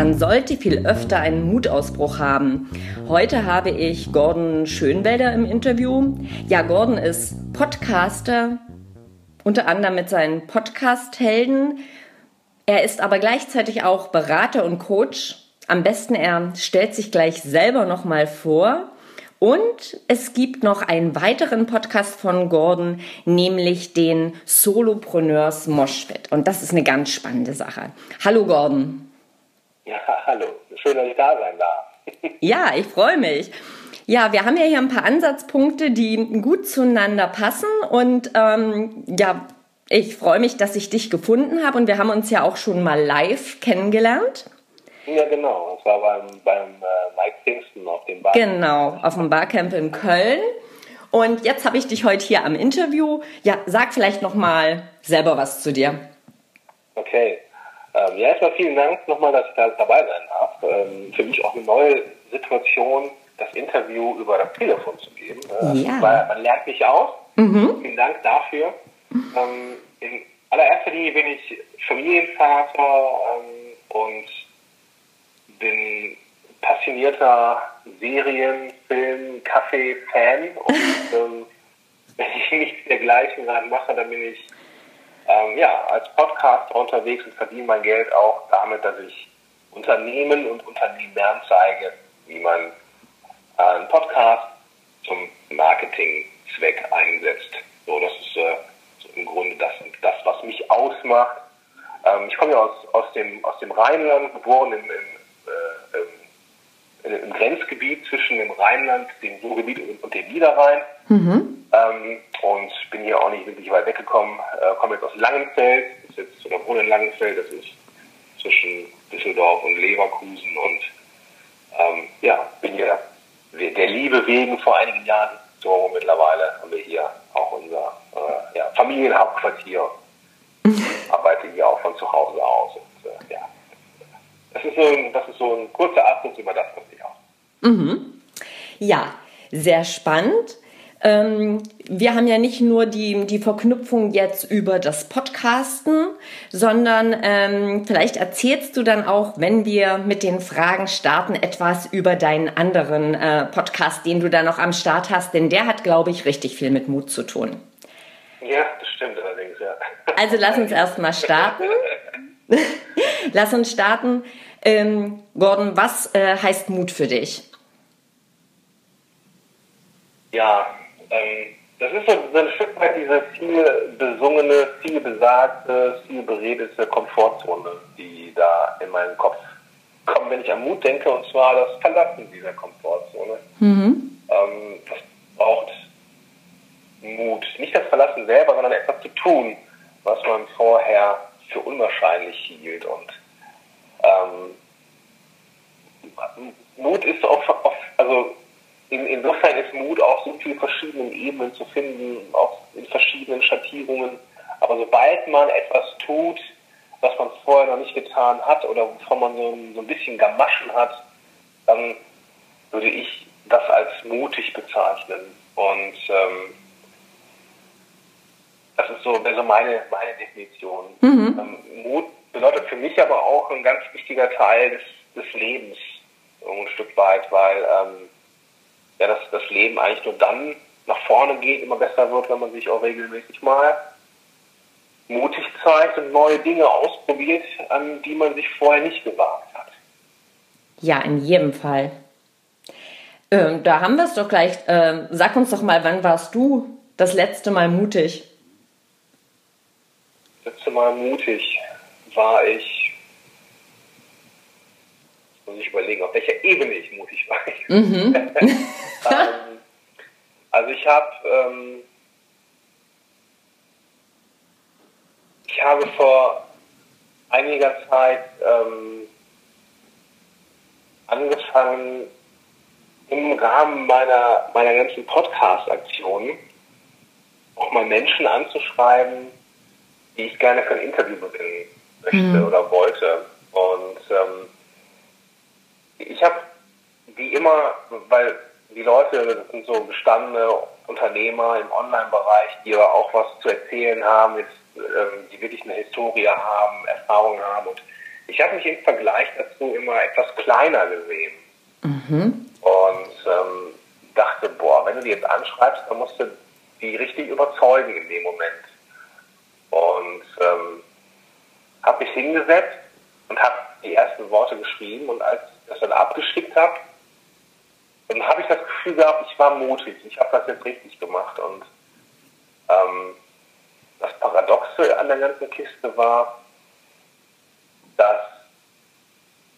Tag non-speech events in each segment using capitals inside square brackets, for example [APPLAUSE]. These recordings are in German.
man sollte viel öfter einen Mutausbruch haben. Heute habe ich Gordon Schönwelder im Interview. Ja, Gordon ist Podcaster, unter anderem mit seinen Podcast-Helden. Er ist aber gleichzeitig auch Berater und Coach. Am besten er stellt sich gleich selber nochmal vor. Und es gibt noch einen weiteren Podcast von Gordon, nämlich den Solopreneurs Moshpit. Und das ist eine ganz spannende Sache. Hallo Gordon. Ja, hallo. Schön, dass ich da sein darf. ja, ich freue mich. Ja, wir haben ja hier ein paar Ansatzpunkte, die gut zueinander passen. Und ähm, ja, ich freue mich, dass ich dich gefunden habe. Und wir haben uns ja auch schon mal live kennengelernt. Ja, genau. Das war beim, beim äh, Mike Kingston auf dem Barcamp. Genau, auf dem Barcamp in Köln. Und jetzt habe ich dich heute hier am Interview. Ja, sag vielleicht noch mal selber was zu dir. Okay. Ähm, ja, erstmal vielen Dank nochmal, dass ich da dabei sein darf. Ähm, für mich auch eine neue Situation, das Interview über das Telefon zu geben. Äh, ja. Weil man lernt mich aus. Mhm. Vielen Dank dafür. Ähm, in allererster Linie bin ich Familienvater ähm, und bin passionierter Serien, Film, Kaffee-Fan und ähm, [LAUGHS] wenn ich nichts dergleichen gerade mache, dann bin ich ähm, ja, als Podcaster unterwegs und verdiene mein Geld auch damit, dass ich Unternehmen und Unternehmern zeige, wie man äh, einen Podcast zum Marketingzweck einsetzt. So, das ist äh, so im Grunde das, das, was mich ausmacht. Ähm, ich komme ja aus, aus, dem, aus dem Rheinland, geboren in, in äh, im Grenzgebiet zwischen dem Rheinland, dem Ruhrgebiet und dem Niederrhein. Mhm. Ähm, und bin hier auch nicht wirklich weit weggekommen. Äh, komme jetzt aus Langenfeld, ist jetzt, oder wohne in Langenfeld, das ist zwischen Düsseldorf und Leverkusen und ähm, ja, bin hier der Liebe wegen vor einigen Jahren so mittlerweile haben wir hier auch unser äh, ja, Familienhauptquartier. [LAUGHS] arbeite hier auch von zu Hause aus. Und, äh, ja, das ist, so ein, das ist so ein kurzer Abriss über das, was ich. Mhm. Ja, sehr spannend. Ähm, wir haben ja nicht nur die, die Verknüpfung jetzt über das Podcasten, sondern ähm, vielleicht erzählst du dann auch, wenn wir mit den Fragen starten, etwas über deinen anderen äh, Podcast, den du da noch am Start hast, denn der hat, glaube ich, richtig viel mit Mut zu tun. Ja, das stimmt allerdings, ja. Also lass uns erstmal starten. [LAUGHS] lass uns starten. Ähm, Gordon, was äh, heißt Mut für dich? Ja, ähm, das ist so, so ein Stück weit diese viel besungene, viel besagte, viel beredete Komfortzone, die da in meinen Kopf kommt, wenn ich an Mut denke, und zwar das Verlassen dieser Komfortzone. Mhm. Ähm, das braucht Mut. Nicht das Verlassen selber, sondern etwas zu tun, was man vorher für unwahrscheinlich hielt. Und ähm, Mut ist oft also in, insofern ist Mut auch so viele verschiedenen Ebenen zu finden, auch in verschiedenen Schattierungen. Aber sobald man etwas tut, was man vorher noch nicht getan hat oder wovon man so, so ein bisschen Gamaschen hat, dann würde ich das als mutig bezeichnen. Und ähm, das ist so also meine, meine Definition. Mhm. Ähm, Mut bedeutet für mich aber auch ein ganz wichtiger Teil des, des Lebens, ein Stück weit, weil ähm, ja, das, das Leben eigentlich nur dann nach vorne geht, immer besser wird, wenn man sich auch regelmäßig mal mutig zeigt und neue Dinge ausprobiert, an die man sich vorher nicht gewagt hat. Ja, in jedem Fall. Ähm, da haben wir es doch gleich. Ähm, sag uns doch mal, wann warst du das letzte Mal mutig? Das letzte Mal mutig war ich, muss ich überlegen, auf welcher Ebene ich mutig war. [LAUGHS] Mhm. ähm, also ich habe ähm, ich habe vor einiger Zeit ähm, angefangen, im Rahmen meiner, meiner ganzen Podcast-Aktionen auch mal Menschen anzuschreiben, die ich gerne für ein Interview beginnen möchte mhm. oder wollte. Und ähm, ich habe wie immer, weil die Leute, das sind so gestandene Unternehmer im Online-Bereich, die aber auch was zu erzählen haben, jetzt, ähm, die wirklich eine Historie haben, Erfahrung haben und ich habe mich im Vergleich dazu immer etwas kleiner gesehen. Mhm. Und ähm, dachte, boah, wenn du die jetzt anschreibst, dann musst du die richtig überzeugen in dem Moment. Und ähm, habe mich hingesetzt und habe die ersten Worte geschrieben und als das dann abgeschickt habe, dann habe ich das Gefühl gehabt, ich war mutig, ich habe das jetzt richtig gemacht und ähm, das Paradoxe an der ganzen Kiste war, dass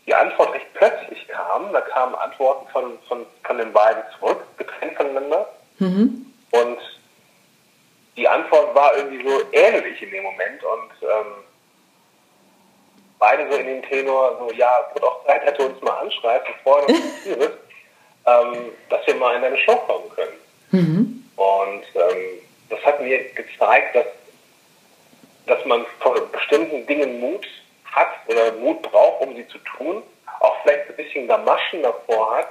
die Antwort recht plötzlich kam. Da kamen Antworten von, von, von den beiden zurück, getrennt voneinander. Mhm. Und die Antwort war irgendwie so ähnlich in dem Moment und ähm, beide so in dem Tenor, so, ja, wird auch Zeit, dass du uns mal anschreibst, bevor du [LAUGHS] uns ähm, dass wir mal in deine Show kommen können. Mhm. Und ähm, das hat mir gezeigt, dass, dass man vor bestimmten Dingen Mut hat oder Mut braucht, um sie zu tun, auch vielleicht ein bisschen Gamaschen davor hat,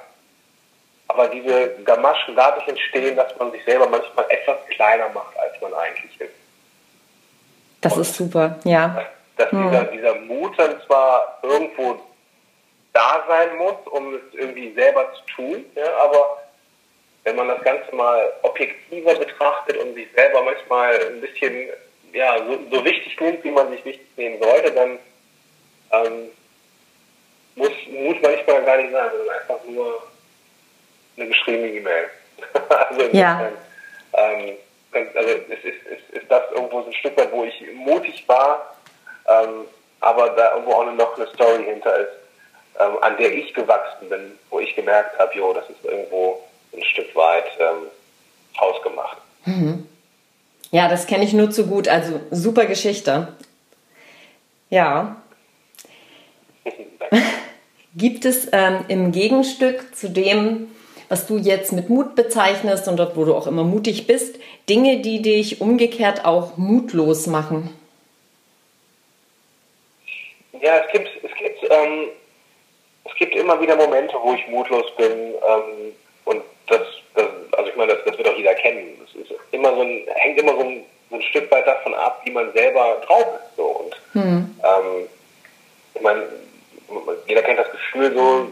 aber diese Gamaschen dadurch entstehen, dass man sich selber manchmal etwas kleiner macht, als man eigentlich ist. Das Und ist super, ja. Dass, dass hm. dieser, dieser Mut dann zwar irgendwo da sein muss, um es irgendwie selber zu tun, ja, aber wenn man das Ganze mal objektiver betrachtet und sich selber manchmal ein bisschen ja, so, so wichtig nimmt, wie man sich wichtig nehmen sollte, dann ähm, muss Mut manchmal gar nicht sein, sondern einfach nur eine geschriebene E-Mail. [LAUGHS] also ja. Ähm, also es ist, ist, ist das irgendwo so ein Stück weit, wo ich mutig war, ähm, aber da irgendwo auch noch eine Story hinter ist, ähm, an der ich gewachsen bin, wo ich gemerkt habe, jo, das ist irgendwo ein Stück weit ähm, hausgemacht. Mhm. Ja, das kenne ich nur zu gut. Also super Geschichte. Ja. [LAUGHS] [LAUGHS] Gibt es ähm, im Gegenstück zu dem, was du jetzt mit Mut bezeichnest und dort, wo du auch immer mutig bist, Dinge, die dich umgekehrt auch mutlos machen? Ja, es gibt, es gibt, ähm, es gibt immer wieder Momente, wo ich mutlos bin ähm, und das, das, also ich meine, das, das wird auch jeder kennen. Das ist immer so ein, hängt immer so ein, so ein Stück weit davon ab, wie man selber drauf ist. So. Und hm. ähm, ich meine, jeder kennt das Gefühl so,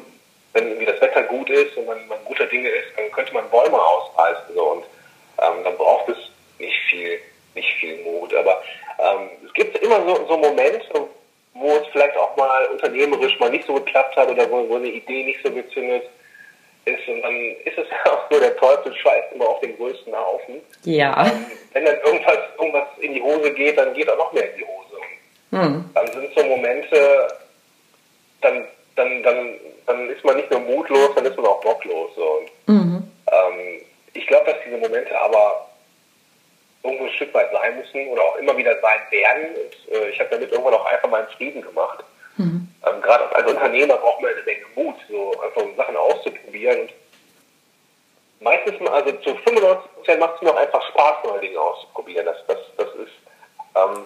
wenn irgendwie das Wetter gut ist und man, man guter Dinge ist, dann könnte man Bäume ausreißen. So. Und ähm, dann braucht es nicht viel, nicht viel Mut. Aber ähm, es gibt immer so, so Momente, wo es vielleicht auch mal unternehmerisch mal nicht so geklappt hat oder wo, wo eine Idee nicht so gezündet ist. Und dann ist es [LAUGHS] ja auch so, der Teufel scheißt immer auf den größten Haufen. Ja. Ähm, wenn dann irgendwas, irgendwas in die Hose geht, dann geht auch noch mehr in die Hose. Hm. Dann sind so Momente, dann, dann, dann, dann ist man nicht nur mutlos, dann ist man auch bocklos. So. Und, mhm. ähm, ich glaube, dass diese Momente aber irgendwo ein Stück weit sein müssen oder auch immer wieder sein werden. Und äh, ich habe damit irgendwann auch einfach meinen Frieden gemacht. Mhm. Ähm, Gerade als Unternehmer braucht man eine Menge Mut, so einfach Sachen auszuprobieren. Und meistens, also zu 95 Prozent macht es mir auch einfach Spaß, neue Dinge auszuprobieren. Das, das, das ist, ähm,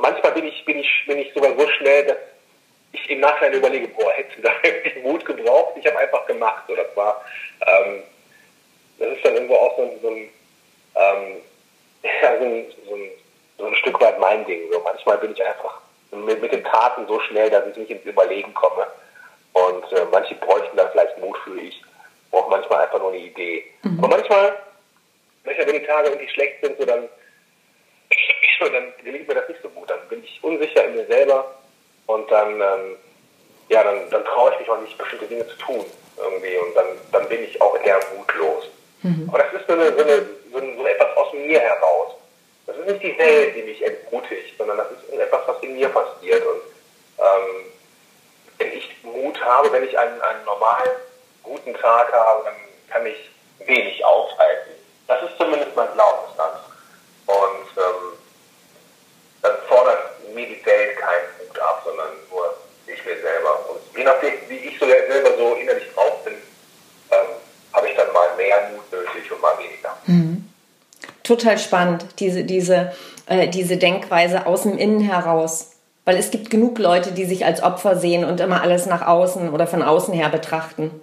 manchmal bin ich, bin ich, bin ich sogar so schnell, dass ich im Nachhinein überlege, boah, hätte da [LAUGHS] wirklich Mut gebraucht. Ich habe einfach gemacht. So, das war, ähm, das ist dann irgendwo auch so ein, so ein, ähm, [LAUGHS] ja, so ein, so ein, so ein Stück weit mein Ding. So, manchmal bin ich einfach mit, mit den Taten so schnell, dass ich nicht ins Überlegen komme. Und äh, manche bräuchten da vielleicht Mut für ich. Brauche manchmal einfach nur eine Idee. Mhm. Aber manchmal, manchmal, wenn die Tage irgendwie schlecht sind, so dann, [CLEARS THROAT] dann gelingt mir das nicht so gut. Dann bin ich unsicher in mir selber und dann, ähm, ja, dann, dann traue ich mich auch nicht, bestimmte Dinge zu tun irgendwie. Und dann, dann bin ich auch eher mutlos. Mhm. Aber das ist so, eine, so, eine, so, so etwas aus mir heraus. Das ist nicht die Welt, die mich entmutigt, sondern das ist etwas, was in mir passiert. Und ähm, wenn ich Mut habe, wenn ich einen, einen normalen, guten Tag habe, dann kann ich wenig aufhalten. Das ist zumindest mein Glaubensstand. Und ähm, dann fordert mir die Welt keinen Mut ab, sondern nur ich mir selber. Und je nachdem, wie ich so selber so innerlich drauf bin, ähm, habe ich dann mal mehr Mut nötig und mal weniger. Mhm. Total spannend, diese, diese, äh, diese Denkweise aus dem Innen heraus. Weil es gibt genug Leute, die sich als Opfer sehen und immer alles nach außen oder von außen her betrachten.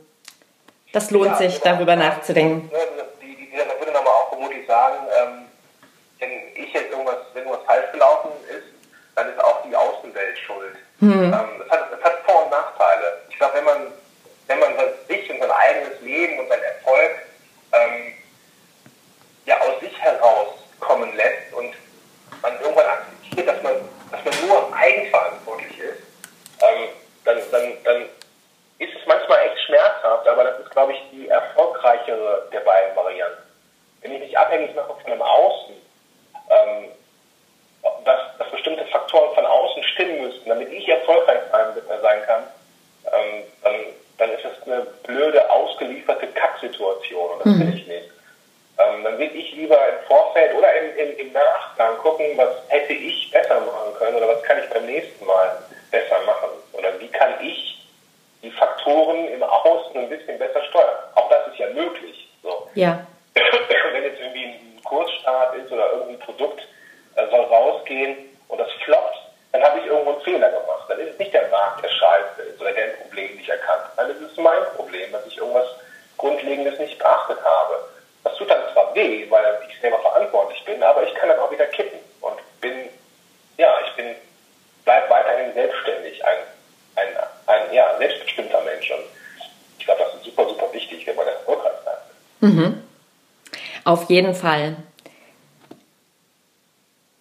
Das lohnt ja, sich, genau. darüber nachzudenken. Die, würde aber auch vermutlich sagen, ähm, wenn ich jetzt irgendwas, wenn irgendwas falsch gelaufen ist, dann ist auch die Außenwelt schuld. Mhm. Ähm, es, hat, es hat Vor- und Nachteile. Ich glaube, wenn man, wenn man sich und sein eigenes Leben und sein Erfolg ähm, ja aus sich herauskommen lässt und man irgendwann akzeptiert, dass man, dass man nur eigenverantwortlich ist, ähm, dann, dann, dann ist es manchmal echt schmerzhaft, aber das ist, glaube ich, die erfolgreichere der beiden Varianten. Wenn ich mich abhängig mache von einem Außen, ähm, dass, dass bestimmte Faktoren von außen stimmen müssten, damit ich erfolgreich sein kann, ähm, dann, dann ist das eine blöde, ausgelieferte Kacksituation und das mhm. will ich nicht. Ähm, dann will ich lieber im Vorfeld oder im, im, im Nachgang gucken, was hätte ich besser machen können oder was kann ich beim nächsten Mal besser machen oder wie kann ich die Faktoren im Außen ein bisschen besser steuern. Auch das ist ja möglich. So. Ja. Wenn jetzt irgendwie ein Kursstart ist oder irgendein Produkt äh, soll rausgehen und das floppt, dann habe ich irgendwo einen Fehler gemacht. Dann ist es nicht der Markt, der scheiße ist oder der ein Problem nicht erkannt. Dann ist es mein Problem, dass ich irgendwas Grundlegendes nicht beachtet habe. Das tut dann zwar weh, weil ich selber verantwortlich bin, aber ich kann dann auch wieder kippen und bin, ja, ich bin, bleib weiterhin selbstständig, ein, ein, ein ja, selbstbestimmter Mensch. Und ich glaube, das ist super, super wichtig, wenn man erfolgreich sein will. Mhm. Auf jeden Fall.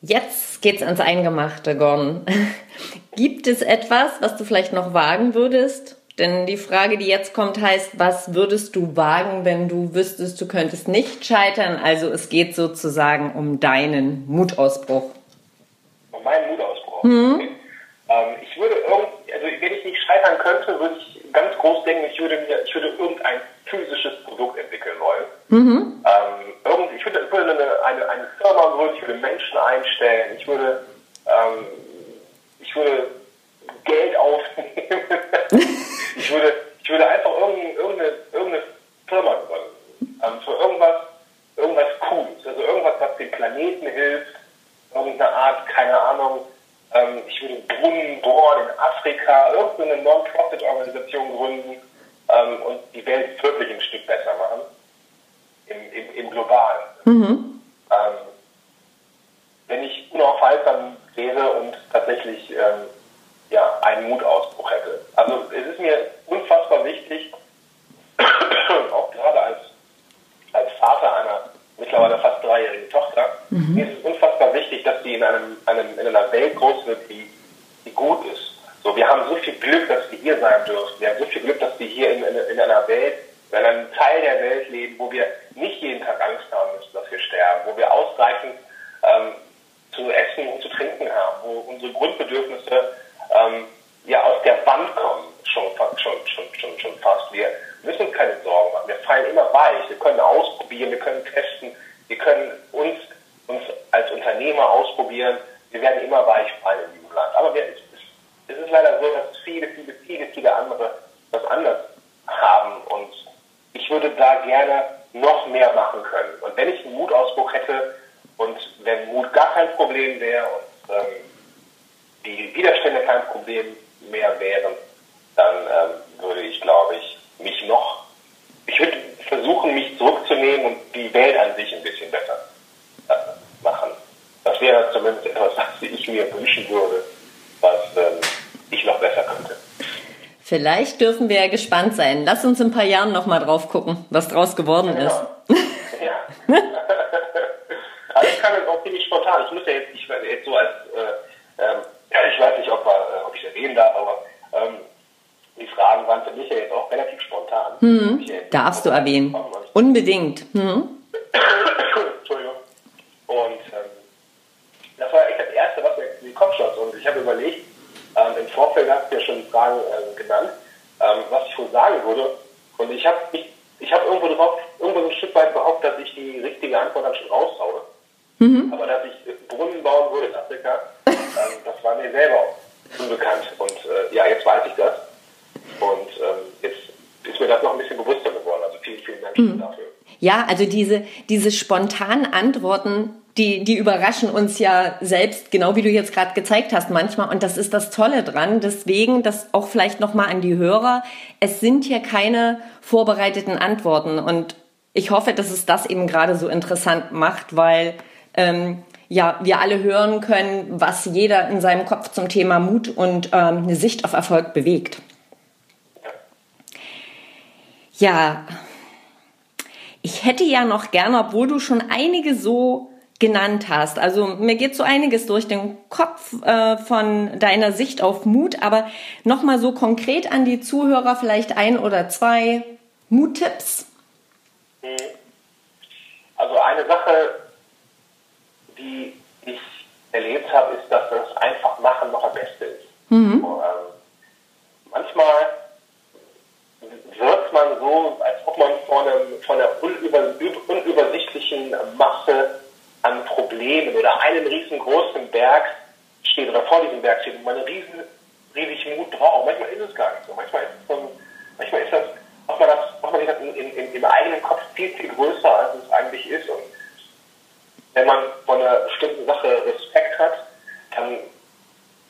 Jetzt geht's ans Eingemachte, Gordon. [LAUGHS] Gibt es etwas, was du vielleicht noch wagen würdest? Denn die Frage, die jetzt kommt, heißt, was würdest du wagen, wenn du wüsstest, du könntest nicht scheitern? Also es geht sozusagen um deinen Mutausbruch. Um meinen Mutausbruch? Okay. Ähm, ich würde irgend, also wenn ich nicht scheitern könnte, würde ich ganz groß denken, ich würde mir, ich würde irgendein physisches Produkt entwickeln wollen. Mhm. Ähm, irgend, ich würde, würde eine, eine, eine, Firma gründen, ich würde Menschen einstellen, ich würde, ähm, ich würde Geld [LAUGHS] aufnehmen. ich würde, ich würde einfach irgendeine, irgendeine Firma gründen. Ähm, für irgendwas, irgendwas Cooles. Also irgendwas, was dem Planeten hilft. Irgendeine Art, keine Ahnung. Würde Brunnen bohren in Afrika, irgendeine Non-Profit-Organisation gründen ähm, und die Welt wirklich ein Stück besser machen. Im, im, im Globalen. Mhm. Ähm, wenn ich unaufhaltsam wäre und tatsächlich ähm, ja, einen Mutausbruch hätte. Also es ist mir unfassbar wichtig, [COUGHS] auch gerade als, als Vater einer mittlerweile fast dreijährigen Tochter, mhm. mir ist es unfassbar wichtig, dass sie in, einem, einem, in einer Welt groß wird, die, die gut ist. So, wir haben so viel Glück, dass wir hier sein dürfen. Wir haben so viel Glück, dass wir hier in, in, in einer Welt, in einem Teil der Welt leben, wo wir nicht jeden Tag Angst haben müssen, dass wir sterben, wo wir ausreichend ähm, zu essen und zu trinken haben, wo unsere Grundbedürfnisse ähm, ja aus der Wand kommen, schon, schon, schon, schon, schon fast. Wir müssen uns keine Sorgen machen. Wir fallen immer weich. Wir können ausprobieren, wir können testen, wir können uns, uns als Unternehmer ausprobieren. Wir werden immer weich fallen in diesem Land. Aber wir, es, es ist leider so, dass viele, viele, viele, viele andere das anders haben. Und ich würde da gerne noch mehr machen können. Und wenn ich einen Mutausbruch hätte und wenn Mut gar kein Problem wäre und ähm, die Widerstände kein Problem mehr wären, dann ähm, würde ich, glaube ich, mich noch, ich würde versuchen, zurückzunehmen und die Welt an sich ein bisschen besser äh, machen. Das wäre zumindest etwas, [LAUGHS] was ich mir wünschen würde, was ähm, ich noch besser könnte. Vielleicht dürfen wir ja gespannt sein. Lass uns in ein paar Jahren noch mal drauf gucken, was draus geworden ja, ist. Ja. also ich kann jetzt auch ziemlich spontan. Ich muss ja jetzt, ich jetzt so als äh, ähm, ich weiß nicht, ob, äh, ob ich es erwähnen darf, aber ähm, die Fragen waren für mich ja jetzt auch relativ spontan. Hm, darfst du erwähnen. Unbedingt. [COUGHS] Hm. Entschuldigung. Und ähm, das war echt das Erste, was mir in den Kopf schoss. Und ich habe überlegt, ähm, im Vorfeld hast du ja schon Fragen äh, genannt, ähm, was ich wohl sagen würde. Und ich habe ich, ich hab irgendwo drauf, irgendwo so ein Stück weit behauptet, dass ich die richtige Antwort dann schon raushaue. Mhm. Aber dass ich Brunnen bauen würde in Afrika, ähm, das war mir selber unbekannt. Und äh, ja, jetzt weiß ich das. Und ähm, jetzt ist mir das noch ein bisschen bewusster geworden. Also vielen, vielen Dank mhm. dafür. Ja, also diese, diese spontanen Antworten, die, die überraschen uns ja selbst, genau wie du jetzt gerade gezeigt hast manchmal. Und das ist das Tolle dran. Deswegen, das auch vielleicht nochmal an die Hörer. Es sind hier keine vorbereiteten Antworten. Und ich hoffe, dass es das eben gerade so interessant macht, weil ähm, ja, wir alle hören können, was jeder in seinem Kopf zum Thema Mut und ähm, eine Sicht auf Erfolg bewegt. Ja, ich hätte ja noch gerne, obwohl du schon einige so genannt hast. Also mir geht so einiges durch den Kopf äh, von deiner Sicht auf Mut, aber nochmal so konkret an die Zuhörer vielleicht ein oder zwei Muttipps. Mhm. Also eine Sache, die ich erlebt habe, ist, dass das einfach machen noch am besten ist. Mhm. Und, ähm, manchmal wird man so, als ob man vor, einem, vor einer unüber, unübersichtlichen Masse an Problemen oder einem riesengroßen Berg steht oder vor diesem Berg steht und man einen riesen, riesig Mut braucht. Manchmal ist es gar nicht so. Manchmal ist, es so, manchmal ist das, macht man, das, macht man das in, in, im eigenen Kopf viel, viel größer, als es eigentlich ist. Und wenn man von einer bestimmten Sache Respekt hat, dann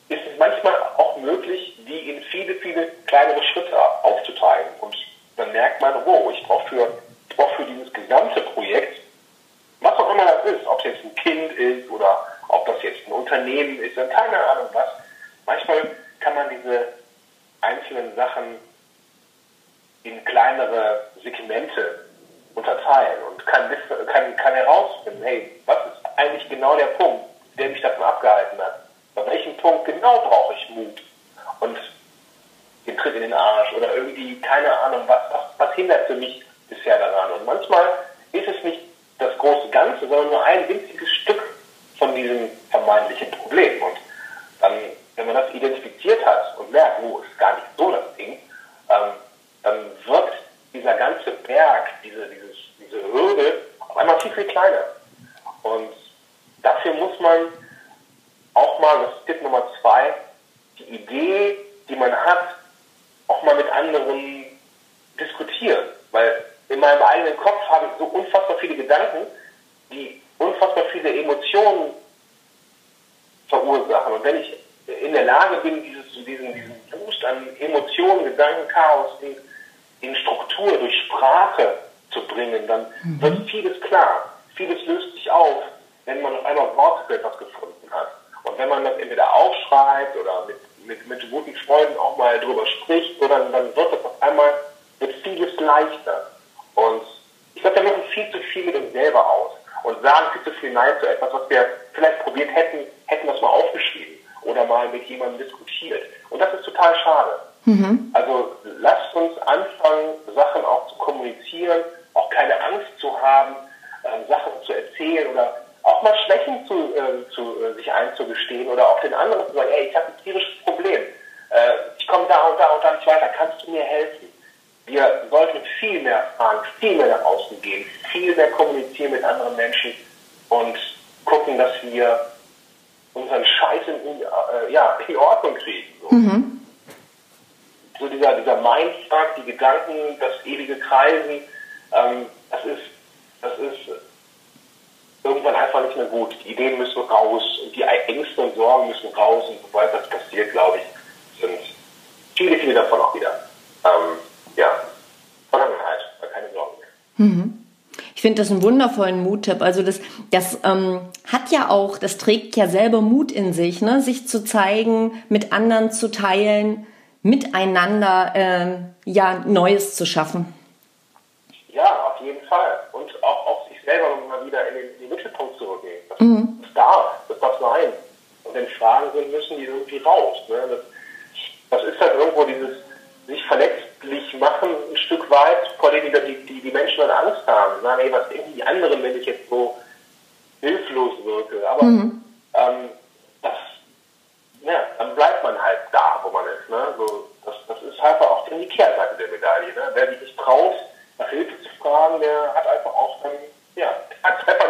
ist es manchmal auch möglich, die in viele, viele kleinere Schritte aufzuteilen. Und dann merkt man, wow, ich brauche für, brauch für dieses gesamte Projekt, was auch immer das ist, ob es jetzt ein Kind ist oder ob das jetzt ein Unternehmen ist, keine Ahnung was, manchmal kann man diese einzelnen Sachen in kleinere Segmente unterteilen und kann, kann, kann herausfinden, hey, was ist eigentlich genau der Punkt, der mich davon abgehalten hat? Bei welchem Punkt genau brauche ich Mut? Und den Tritt in den Arsch oder irgendwie, keine Ahnung, was, was, was hindert für mich bisher daran? Und manchmal ist es nicht das große Ganze, sondern nur ein winziges Stück von diesem vermeintlichen Problem. Und dann, wenn man das identifiziert hat und merkt, wo oh, ist gar nicht so das Ding, ähm, dann wirkt dieser ganze Berg, diese, dieses, diese Hürde auf einmal viel, viel kleiner. Und dafür muss man auch mal, das ist Tipp Nummer zwei, die Idee, die man hat, auch mal mit anderen diskutieren. Weil in meinem eigenen Kopf habe ich so unfassbar viele Gedanken, die unfassbar viele Emotionen verursachen. Und wenn ich in der Lage bin, dieses, diesen, diesen Boost an Emotionen, Gedanken, Chaos in, in Struktur durch Sprache zu bringen, dann mhm. wird vieles klar. Vieles löst sich auf, wenn man auf einmal Worte für etwas gefunden hat. Und wenn man das entweder aufschreibt oder mit, mit, mit guten Freunden auch mal drüber spricht, so dann, dann wird das auf einmal wird vieles leichter. Und ich glaube, wir machen viel zu viel mit uns selber aus und sagen viel zu viel Nein zu etwas, was wir vielleicht probiert hätten, hätten das mal aufgeschrieben oder mal mit jemandem diskutiert. Und das ist total schade. Mhm. Den anderen nicht mehr gut. Die Ideen müssen raus und die Ängste und Sorgen müssen raus und sobald das passiert, glaube ich, sind viele, viele davon auch wieder ähm, ja, Vergangenheit, keine Sorgen mehr. Mhm. Ich finde das einen wundervollen Muttipp. Also das, das ähm, hat ja auch, das trägt ja selber Mut in sich, ne? sich zu zeigen, mit anderen zu teilen, miteinander äh, ja Neues zu schaffen. Ja, auf jeden Fall. Und auch auf sich selber mal wieder in den, in den Mittelpunkt zu rücken. Das, mhm. das darf, das darf sein. Und wenn Fragen sind, müssen die irgendwie raus. Ne? Das, das ist halt irgendwo dieses sich verletzlich machen ein Stück weit, vor dem die, die, die Menschen dann Angst haben. Sagen, ey, was denken die anderen, wenn ich jetzt so hilflos wirke? Aber mhm. ähm, das, ja, dann bleibt man halt da, wo man ist. Ne? So, das, das ist halt auch die Kehrseite der Medaille. Ne? Wer sich nicht traut, nach Hilfe zu fragen, der hat einfach auch dann, ja, [LAUGHS] hat einfach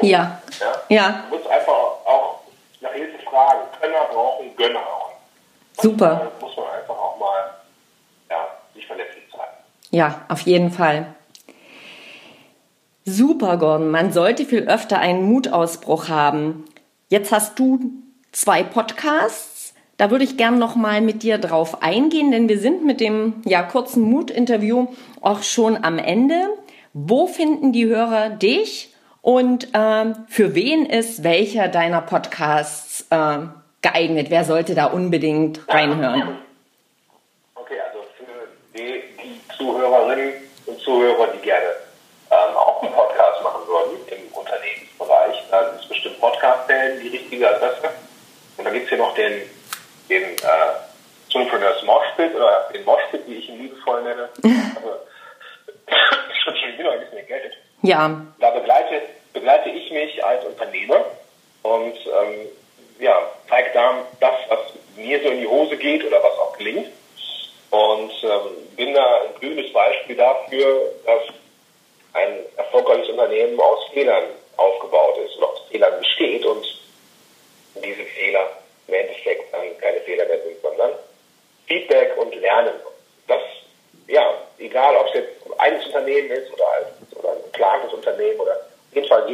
Punkt. Ja. ja. ja. muss einfach auch nach Hilfe fragen. Könner brauchen Gönner auch. Super. muss man einfach auch mal sich verletzlich zeigen. Ja, auf jeden Fall. Super, Gordon. Man sollte viel öfter einen Mutausbruch haben. Jetzt hast du zwei Podcasts. Da würde ich gern noch mal mit dir drauf eingehen, denn wir sind mit dem ja, kurzen Mut-Interview auch schon am Ende. Wo finden die Hörer dich Und ähm, für wen ist welcher deiner Podcasts äh, geeignet? Wer sollte da unbedingt reinhören? Okay, also für die, die Zuhörerinnen und Zuhörer, die gerne ähm, auch einen Podcast machen würden im Unternehmensbereich, dann ist bestimmt Podcast-Wellen die richtige Adresse. Und dann gibt es hier noch den, den äh, Solopreneurs Moshpit oder den Moshpit, wie ich ihn liebevoll nenne. [LAUGHS] also, ich bin noch ein bisschen erkältet. Ja. Da begleite, begleite ich mich als Unternehmer und ähm, ja, zeige da das, was mir so in die Hose geht oder was auch gelingt. Und ähm, bin da ein grünes Beispiel dafür, dass ein erfolgreiches Unternehmen aus Fehlern aufgebaut ist und aus Fehlern besteht und diese Fehler im Endeffekt dann keine Fehler mehr sind, sondern Feedback und Lernen. Das, ja, egal ob es jetzt ein Unternehmen ist oder, oder ein geplantes Unternehmen oder auf jeden Fall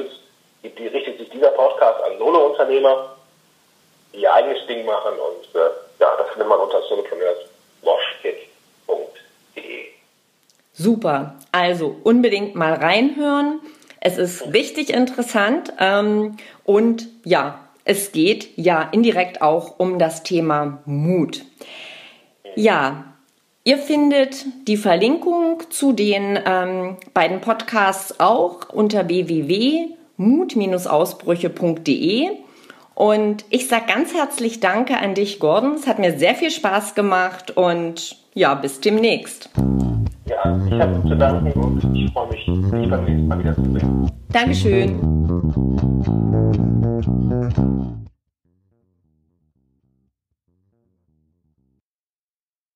die richtet sich dieser Podcast an Solo-Unternehmer, die ihr eigenes Ding machen und äh, ja, das findet man unter solopreneurswashkit.de. Super, also unbedingt mal reinhören. Es ist richtig interessant ähm, und ja, es geht ja indirekt auch um das Thema Mut. Ja, ihr findet die Verlinkung zu den ähm, beiden Podcasts auch unter www.mut-ausbrüche.de. Und ich sage ganz herzlich Danke an dich, Gordon. Es hat mir sehr viel Spaß gemacht und ja, bis demnächst. Ja, ich habe zu danken und ich freue mich, dich beim nächsten Mal wieder zu sehen. Dankeschön.